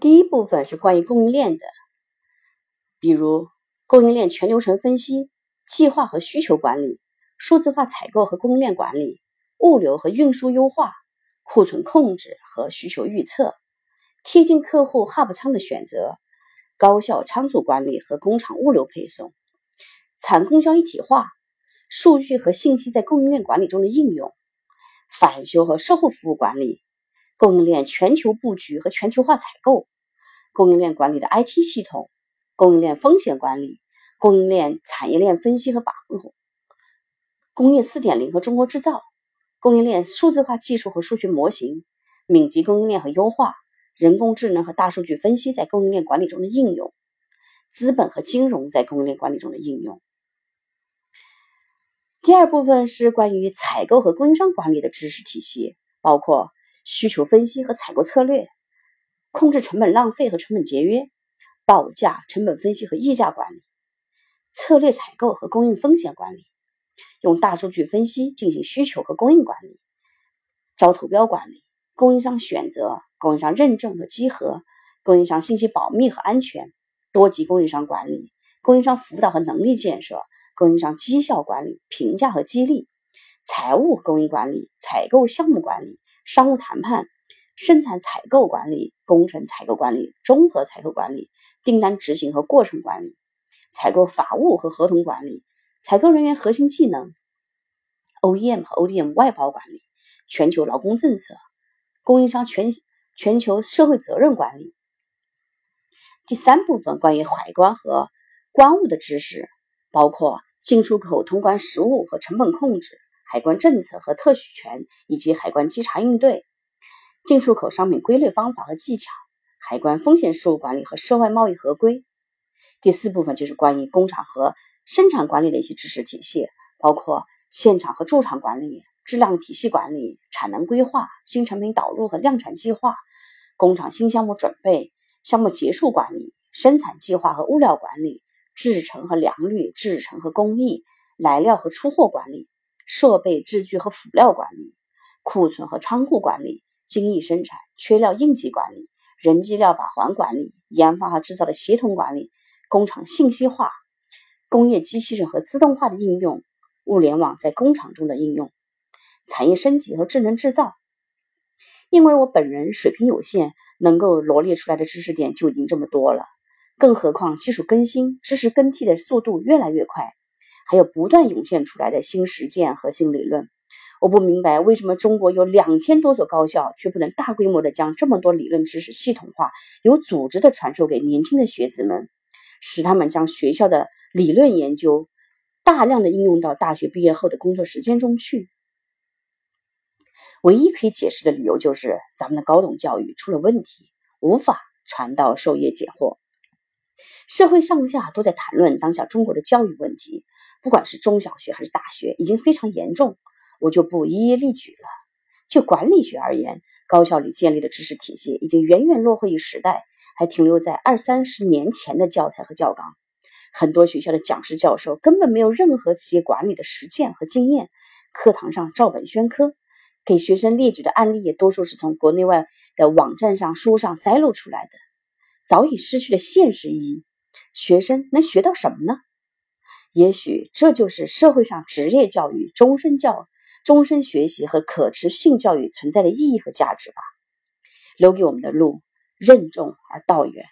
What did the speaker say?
第一部分是关于供应链的，比如供应链全流程分析、计划和需求管理、数字化采购和供应链管理、物流和运输优化、库存控制和需求预测、贴近客户 hub 仓的选择、高效仓储管理和工厂物流配送、产供销一体化、数据和信息在供应链管理中的应用、返修和售后服务管理。供应链全球布局和全球化采购，供应链管理的 IT 系统，供应链风险管理，供应链产业链分析和把控，工业四点零和中国制造，供应链数字化技术和数学模型，敏捷供应链和优化，人工智能和大数据分析在供应链管理中的应用，资本和金融在供应链管理中的应用。第二部分是关于采购和供应商管理的知识体系，包括。需求分析和采购策略，控制成本浪费和成本节约，报价、成本分析和议价管理，策略采购和供应风险管理，用大数据分析进行需求和供应管理，招投标管理，供应商选择、供应商认证和稽核，供应商信息保密和安全，多级供应商管理，供应商辅导和能力建设，供应商绩效管理、评价和激励，财务供应管理，采购项目管理。商务谈判、生产采购管理、工程采购管理、综合采购管理、订单执行和过程管理、采购法务和合同管理、采购人员核心技能、OEM 和 ODM 外包管理、全球劳工政策、供应商全全球社会责任管理。第三部分关于海关和关务的知识，包括进出口通关实务和成本控制。海关政策和特许权，以及海关稽查应对、进出口商品归类方法和技巧、海关风险事务管理和涉外贸易合规。第四部分就是关于工厂和生产管理的一些知识体系，包括现场和驻场管理、质量体系管理、产能规划、新产品导入和量产计划、工厂新项目准备、项目结束管理、生产计划和物料管理、制程和良率、制程和工艺、来料和出货管理。设备、制具和辅料管理，库存和仓库管理，精益生产、缺料应急管理，人机料把环管理，研发和制造的协同管理，工厂信息化、工业机器人和自动化的应用，物联网在工厂中的应用，产业升级和智能制造。因为我本人水平有限，能够罗列出来的知识点就已经这么多了，更何况技术更新、知识更替的速度越来越快。还有不断涌现出来的新实践和新理论，我不明白为什么中国有两千多所高校，却不能大规模的将这么多理论知识系统化、有组织的传授给年轻的学子们，使他们将学校的理论研究大量的应用到大学毕业后的工作实践中去。唯一可以解释的理由就是，咱们的高等教育出了问题，无法传道授业解惑。社会上下都在谈论当下中国的教育问题。不管是中小学还是大学，已经非常严重，我就不一一例举了。就管理学而言，高校里建立的知识体系已经远远落后于时代，还停留在二三十年前的教材和教纲。很多学校的讲师教授根本没有任何企业管理的实践和经验，课堂上照本宣科，给学生列举的案例也多数是从国内外的网站上、书上摘录出来的，早已失去了现实意义。学生能学到什么呢？也许这就是社会上职业教育、终身教、终身学习和可持续性教育存在的意义和价值吧。留给我们的路，任重而道远。